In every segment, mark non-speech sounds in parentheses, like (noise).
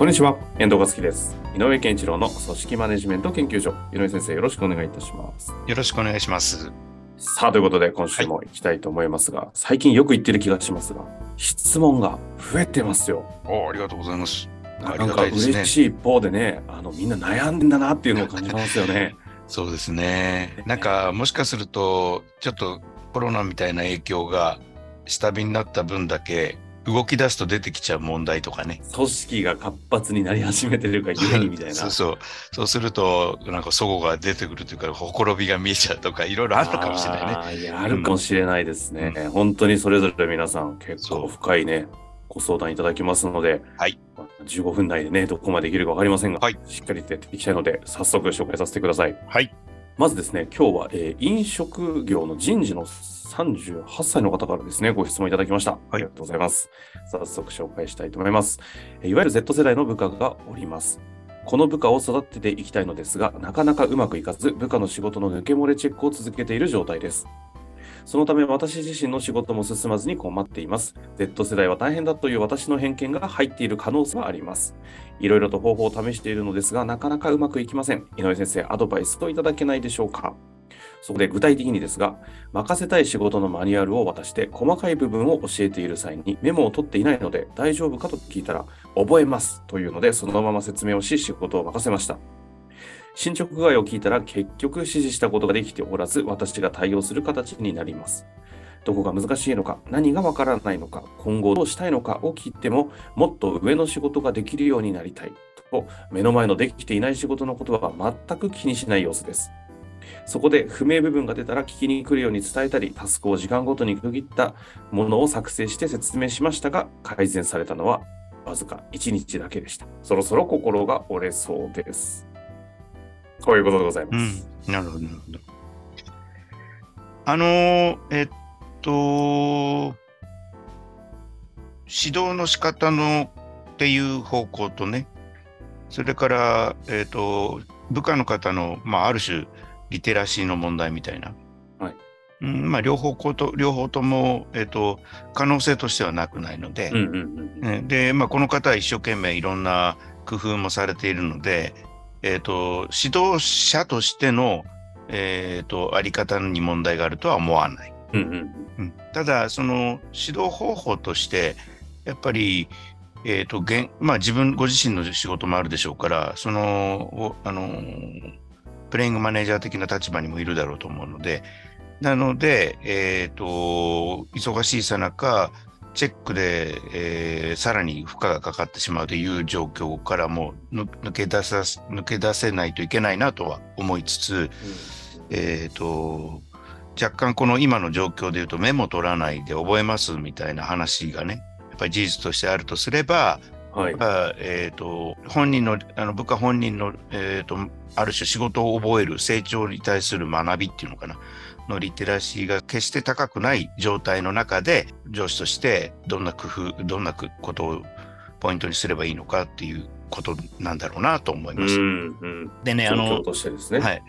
こんにちは、遠藤和樹です。井上健一郎の組織マネジメント研究所。井上先生、よろしくお願いいたします。よろしくお願いします。さあ、ということで、今週も行きたいと思いますが、最近よく言ってる気がしますが、質問が増えてますよ。おありがとうございます。ありなんかがたいですね嬉しい一方でね、あの、みんな悩んでんだなっていうのを感じますよね。(laughs) そうですね。なんか、もしかすると、ちょっとコロナみたいな影響が下火になった分だけ、動き出すと出てきちゃう問題とかね。組織が活発になり始めてるがゆえにみたいな。そうそう。そうすると、なんか、齟齬が出てくるというか、ほころびが見えちゃうとか、いろいろあるのかもしれないね。あるかもしれないですね。本当にそれぞれ皆さん結構深いね、ご相談いただきますので、はいまあ。15分内でね、どこまでできるかわかりませんが、はいしっかりとやっていきたいので、早速紹介させてください。はい。まずですね、今日は、えー飲食業の人事の38歳の方からですね、ご質問いただきました。ありがとうございます。早速紹介したいと思います。えーいわゆる Z 世代の部下がおります。この部下を育てていきたいのですが、なかなかうまくいかず、部下の仕事の抜け漏れチェックを続けている状態です。そのため私自身の仕事も進まずに困っています。Z 世代は大変だという私の偏見が入っている可能性はあります。いろいろと方法を試しているのですが、なかなかうまくいきません。井上先生、アドバイスといただけないでしょうかそこで具体的にですが、任せたい仕事のマニュアルを渡して細かい部分を教えている際にメモを取っていないので大丈夫かと聞いたら、覚えますというので、そのまま説明をし仕事を任せました。進捗具合を聞いたら結局指示したことができておらず、私が対応する形になります。どこが難しいのか、何がわからないのか、今後どうしたいのかを聞いても、もっと上の仕事ができるようになりたいと、目の前のできていない仕事のことは全く気にしない様子です。そこで不明部分が出たら聞きに来るように伝えたり、タスクを時間ごとに区切ったものを作成して説明しましたが、改善されたのはわずか1日だけでした。そろそろ心が折れそうです。こういうことでございます。うん。なるほど、なるほど。あのーえっと、指導の仕方のっていう方向とね、それから、えっと、部下の方の、まあ、ある種、リテラシーの問題みたいな。はいうん、まあ、両方こと、両方とも、えっと、可能性としてはなくないので、うんうんうんで、まあ、この方は一生懸命いろんな工夫もされているので、えっ、と、指導者としての、えっ、と、あり方に問題があるとは思わない。うんうんうんただ、その指導方法として、やっぱり、えっ、と、現まあ自分、ご自身の仕事もあるでしょうから、その、おあのー、プレイングマネージャー的な立場にもいるだろうと思うので、なので、えっ、と、忙しいさなか、チェックで、えーさらに負荷がかかってしまうという状況からもぬ抜け出さ抜け出せないといけないなとは思いつつ、えっ、と、若干この今の状況で言うとメモ取らないで覚えますみたいな話がね、やっぱり事実としてあるとすれば、はい。まあえっ、と、本人の、あの部下本人の、えっ、と、ある種仕事を覚える成長に対する学びっていうのかな、のリテラシーが決して高くない状態の中で、上司としてどんな工夫、どんなことをポイントにすればいいのかっていうことなんだろうなと思います。うんうん。でね、あのね。はい。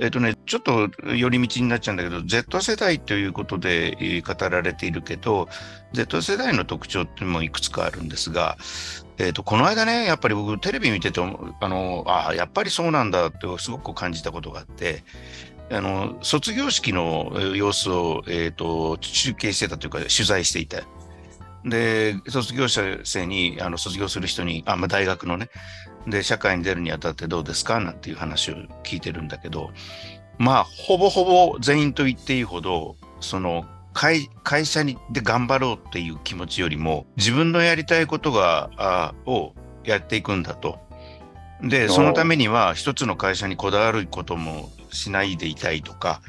えっ、とね、ちょっと寄り道になっちゃうんだけど、Z 世代ということでえー語られているけど、Z 世代の特徴ってもいくつかあるんですが、えっ、と、この間ね、やっぱり僕テレビ見てて、あの、ああ、やっぱりそうなんだってすごく感じたことがあって、あの、卒業式の様子を、えっ、と、中継してたというか、取材していた。で、卒業生に、あの、卒業する人に、あ、まあ、大学のね、で、社会に出るにあたってどうですかなんていう話を聞いてるんだけど、まあ、ほぼほぼ全員と言っていいほど、その、会会社にで頑張ろうっていう気持ちよりも、自分のやりたいことが、あをやっていくんだと。で、そのためには一つの会社にこだわることもしないでいたいとか、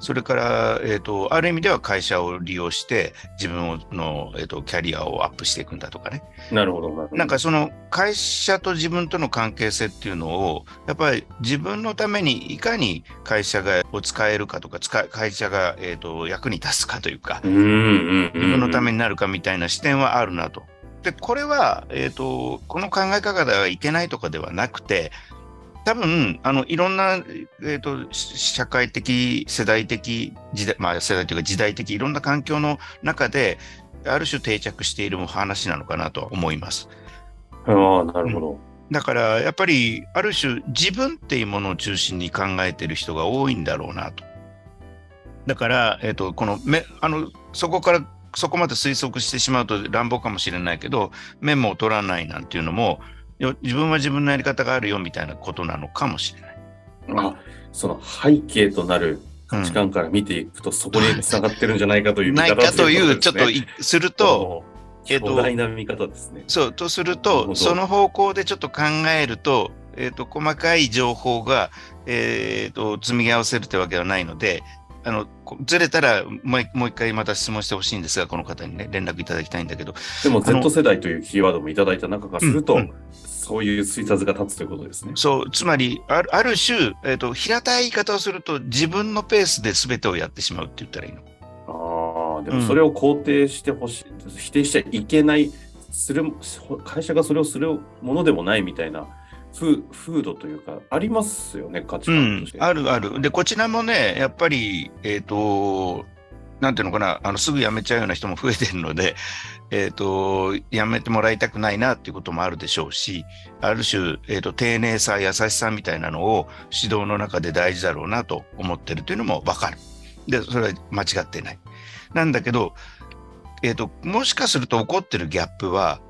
それから、えっ、と、ある意味では会社を利用して、自分の、えっ、と、キャリアをアップしていくんだとかね。なるほど、なんかその会社と自分との関係性っていうのを、やっぱり自分のためにいかに会社がを使えるかとか、使い会社が、えっ、と、役に立つかというか。自分のために。になるかみたいな視点はあるなと。で、これは、えっ、と、この考え方ではいけないとかではなくて、多分、あの、いろんな、えっ、と、し社会的、世代的、時代、まあ、世代というか時代的、いろんな環境の中で、ある種定着している話なのかなとは思います。ああ、なるほど。だから、やっぱり、ある種、自分っていうものを中心に考えている人が多いんだろうなと。だから、えっ、と、この、め、あの、そこから、そこまで推測してしまうと乱暴かもしれないけど、メモを取らないなんていうのも、よ自分は自分のやり方があるよみたいなことなのかもしれない。あ、その背景となる価値観から見ていくと、そこに繋がってるんじゃないかという見ない方かという、ちょっとすると、えっと巨大な見方ですね。そう、とすると、その方向でちょっと考えると、えっ、と、細かい情報が、えっ、と、積み合わせるってわけではないので、あの、こずれたら、もう一回また質問してほしいんですが、この方にね、連絡いただきたいんだけど、でも Z 世代というキーワードもいただいた中からすると、うんうんそういう推察が立つということですね。そう、つまり、あるある種、えっ、と、平たい言い方をすると、自分のペースで全てをやってしまうって言ったらいいの。ああ、でもそれを肯定してほしい、否定しちゃいけない、する、会社がそれをするものでもないみたいな風風土というか、ありますよね、価値観として。、あるある。で、こちらもね、やっぱり、えっ、と、なんていうのかな、あの、すぐ辞めちゃうような人も増えてるので、(laughs) えっ、と、辞めてもらいたくないなっていうこともあるでしょうし、ある種、えっ、と、丁寧さ、優しさみたいなのを指導の中で大事だろうなと思ってるというのもわかる。で、それは間違ってない。なんだけど、えっ、と、もしかすると起こってるギャップは、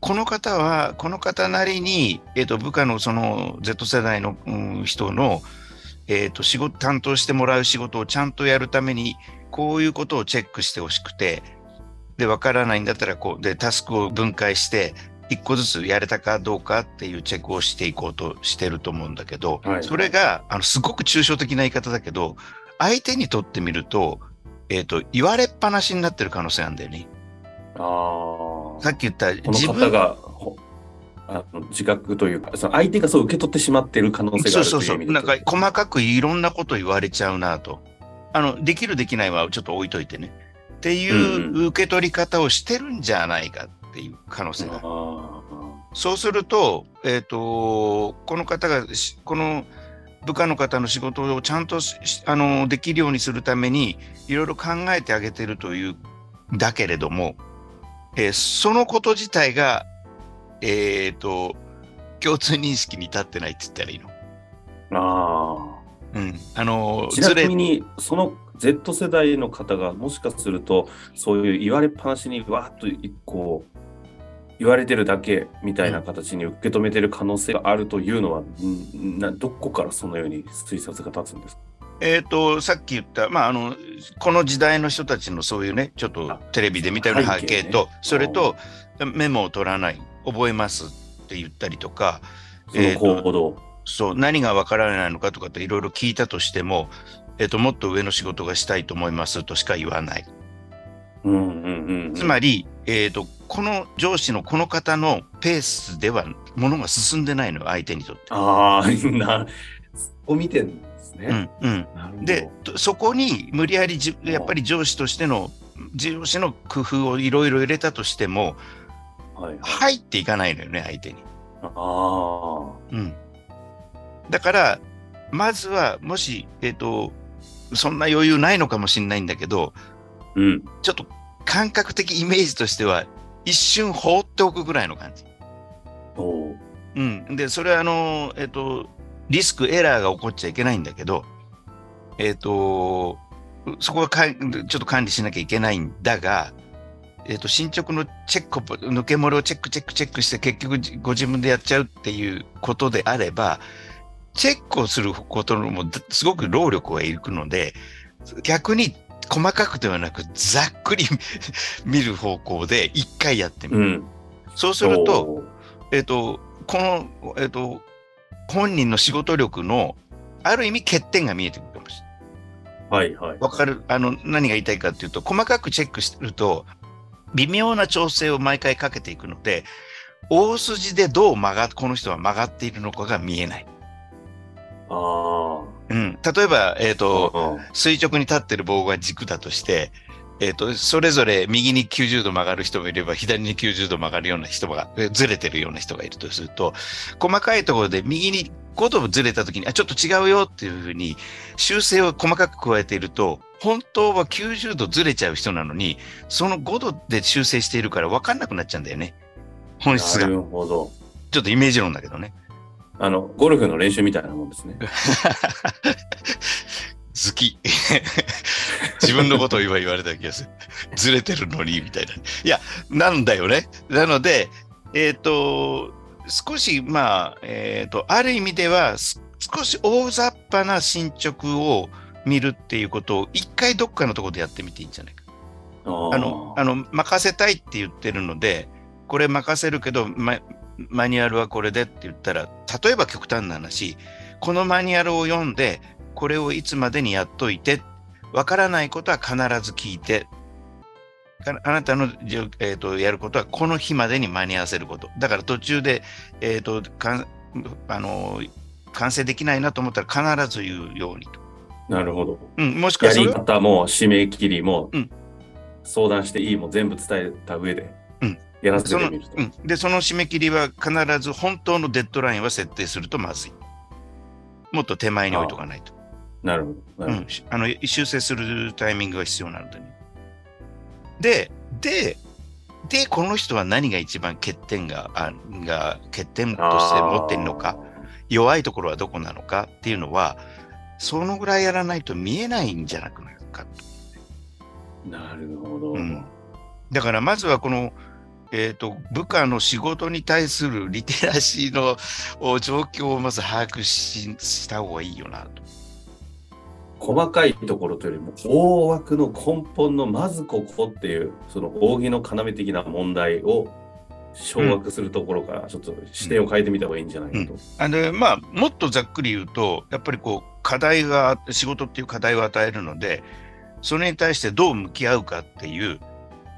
この方は、この方なりに、えっ、と、部下のその Z 世代の、うん人の、えっ、と、仕事、担当してもらう仕事をちゃんとやるために、こういうことをチェックしてほしくて、で、わからないんだったら、こう、で、タスクを分解して、一個ずつやれたかどうかっていうチェックをしていこうとしてると思うんだけど、はいそれが、あの、すごく抽象的な言い方だけど、相手にとってみると、えっ、と、言われっぱなしになってる可能性あるんだよね。ああ。さっき言ったこの方がほあの自覚というか、その相手がそう受け取ってしまっている可能性があるとそうそうそう。いうなんか細かくいろんなこと言われちゃうなと。あの、できるできないはちょっと置いといてね。っていううん受け取り方をしてるんじゃないかっていう可能性がある。あそうすると、えっ、と、この方がし、この部下の方の仕事をちゃんとあのできるようにするために、いろいろ考えてあげてるという、だけれども、えーそのこと自体が、えっ、と、共通認識に立ってないって言ったらいいの？ああうん。あのあ。ちなみに、その Z 世代の方がもしかすると、そういう言われっぱなしにわーっとこう、言われてるだけみたいな形に受け止めてる可能性があるというのは、んなどこからそのように推察が立つんですか？えっ、と、さっき言った、まあ、あの、この時代の人たちのそういうね、ちょっとテレビで見たような背景と、ねそれと、メモを取らない、覚えますって言ったりとか、その行動。そう、何がわからないのかとかっていろいろ聞いたとしても、えっ、と、もっと上の仕事がしたいと思いますとしか言わない。うんうんうんうん。つまり、えっ、と、この上司のこの方のペースでは、ものが進んでないのよ、相手にとって。ああ、な、そこ見てね。うん、うん。で、とそこに無理やりじやっぱり上司としての、上司の工夫をいろいろ入れたとしても、はいはい、入っていかないのよね、相手に。ああ。うん。だから、まずは、もし、えっ、と、そんな余裕ないのかもしれないんだけど、うん。ちょっと感覚的イメージとしては、一瞬放っておくぐらいの感じ。おううん。で、それはあの、えっ、と、リスク、エラーが起こっちゃいけないんだけど、えっ、と、そこはかんちょっと管理しなきゃいけないんだが、えっ、と、進捗のチェックを、抜け漏れをチェック、チェック、チェックして、結局じご自分でやっちゃうっていうことであれば、チェックをすることのも、だすごく労力がいるので、逆に細かくではなく、ざっくり (laughs) 見る方向で一回やってみる。うん。そうすると、えっ、と、この、えっ、と、本人の仕事力の、ある意味欠点が見えてくるかもしれない。はいはい。わかる、あの、何が言いたいかっていうと、細かくチェックしてると、微妙な調整を毎回かけていくので、大筋でどう曲が、この人は曲がっているのかが見えない。あうん。例えば、えっ、あ。と、うん垂直に立ってる棒が軸だとして、えっ、と、それぞれ右に90度曲がる人もいれば、左に90度曲がるような人が、えずれてるような人がいるとすると、細かいところで右に5度ずれた時に、あ、ちょっと違うよっていうふうに修正を細かく加えていると、本当は90度ずれちゃう人なのに、その5度で修正しているから分かんなくなっちゃうんだよね。本質が。なるほど。ちょっとイメージ論だけどね。あの、ゴルフの練習みたいなもんですね。(laughs) 好き。自分のことを今言われた気がする。ずれてるのに、みたいな。いや、なんだよね。なので、えっ、と、少し、まあ、えっ、と、ある意味では、す少し大雑把な進捗を見るっていうことを、一回どっかのところでやってみていいんじゃないか。あの、あの、任せたいって言ってるので、これ任せるけど、ママニュアルはこれでって言ったら、例えば極端な話、このマニュアルを読んで、これをいつまでにやっといて、わからないことは必ず聞いて、ああなたの、えー、とやることはこの日までに間に合わせること。だから途中で、えーとかんあの完成できないなと思ったら必ず言うようにと。なるほど。うん、もしくはやり方も締め切りも、うん相談していいも全部伝えた上で、うんやらせてみると。うん、で、その締め切りは必ず本当のデッドラインは設定するとまずい。もっと手前に置いとかないと。なるほど。うん、しあの修正するタイミングが必要なのでね。で、で、で、この人は何が一番欠点が、あが欠点どとして持っているのか、弱いところはどこなのかっていうのは、そのぐらいやらないと見えないんじゃなくなるかと。なるほど。うんだからまずはこの、えっ、と、部下の仕事に対するリテラシーのお状況をまず把握しした方がいいよなと。細かいところというよりも大枠の根本のまずここっていうその扇の要的な問題を掌握するところからちょっと視点を変えてみた方がいいんじゃないかと。あのまあ、もっとざっくり言うと、やっぱりこう、課題が、仕事っていう課題を与えるので、それに対してどう向き合うかっていう、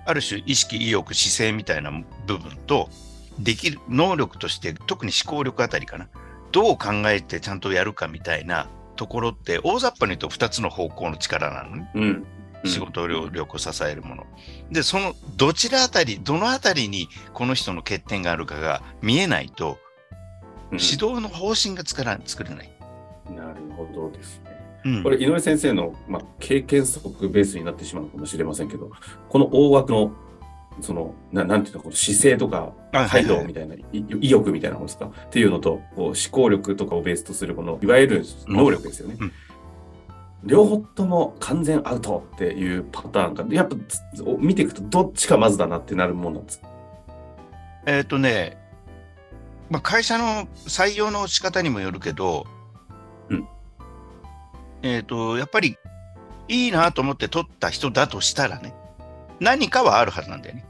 ある種意識、意欲、姿勢みたいな部分と、できる能力として、特に思考力あたりかな。どう考えてちゃんとやるかみたいなところって、大雑把に言うと2つの方向の力なのね。うん。うん仕事力を支えるもの。で、そのどちらあたり、どのあたりにこの人の欠点があるかが見えないと、うん指導の方針が作ら作れない。なるほどですね。うんこれ、井上先生の、まあ、経験則ベースになってしまうかもしれませんけど、この大枠の、その、ななんていうの、この姿勢とか、あ態度みたいな、い意欲みたいなものですか？っていうのと、こう思考力とかをベースとする、この、いわゆる能力ですよね。うん。両方とも完全アウトっていうパターンが、やっぱつ見ていくとどっちかまずだなってなるもんなんですか？えっ、とね、まあ、会社の採用の仕方にもよるけど、うん。えっ、と、やっぱりいいなと思って取った人だとしたらね、何かはあるはずなんだよね。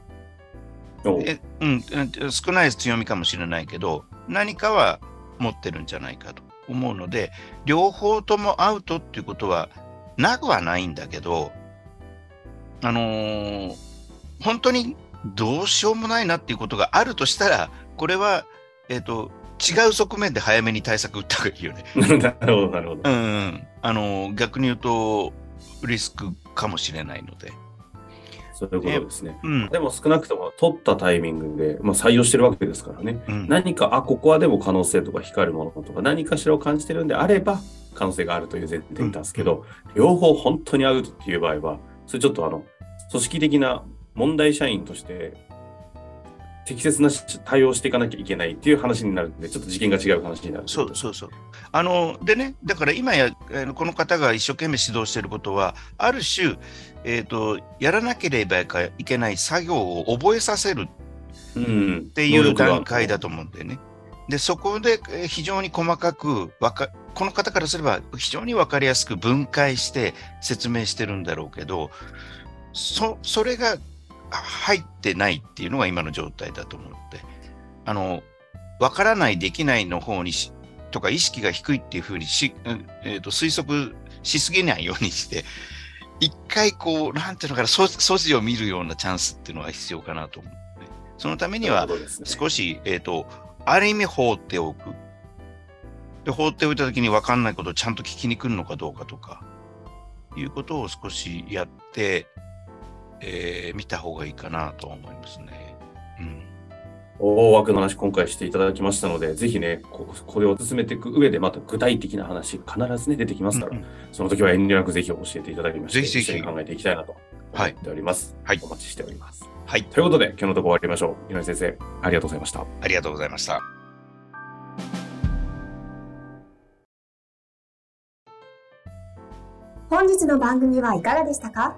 おえうん、うん少ない強みかもしれないけど、何かは持ってるんじゃないかと思うので、両方ともアウトっていうことはなくはないんだけど、あのー本当にどうしようもないなっていうことがあるとしたら、これは、えっ、と、違う側面で早めに対策打った方がいいよね。(laughs) なるほど、なるほど。うん、うん。あのー逆に言うと、リスクかもしれないので。そういうことですね。うん。でも少なくとも取ったタイミングで、まあ、採用してるわけですからね。うん何か、あ、ここはでも可能性とか光るものとか、何かしらを感じてるんであれば、可能性があるという前提に立つけど、両方本当にアウトっていう場合は、それちょっとあの、組織的な問題社員として、適切な対応をしていかなきゃいけないっていう話になるんで、ちょっと次元が違う話になる。そうそうそう。あのでね、だから今や、この方が一生懸命指導していることは、ある種、えーと、やらなければいけない作業を覚えさせるうん。っっていう段階だと思うんだよね。で、そこでえー非常に細かくわか、この方からすれば非常に分かりやすく分解して説明してるんだろうけど、そそれがあ入ってないっていうのが今の状態だと思うので、あの、分からない、できないの方にしとか意識が低いっていうふうにし、うんえーと推測しすぎないようにして、一回こう、なんていうのかな、素地を見るようなチャンスっていうのは必要かなと思う、ね。そのためには、少し、ね、えっ、ー、と、ある意味放っておく。で、放っておいたときに分かんないことをちゃんと聞きに来るのかどうかとか、いうことを少しやって、えー、見た方がいいかなと思いますね。うん。大枠の話、今回していただきましたので、ぜひね、ここれを進めていく上で、また具体的な話、必ずね、出てきますから、うんうん、その時は遠慮なくぜひ教えていただきまして、ぜひぜひ考えていきたいなと思っております。はい。お待ちしております。はい。ということで、今日のところ終わりましょう。井上先生、ありがとうございました。ありがとうございました。本日の番組はいかがでしたか？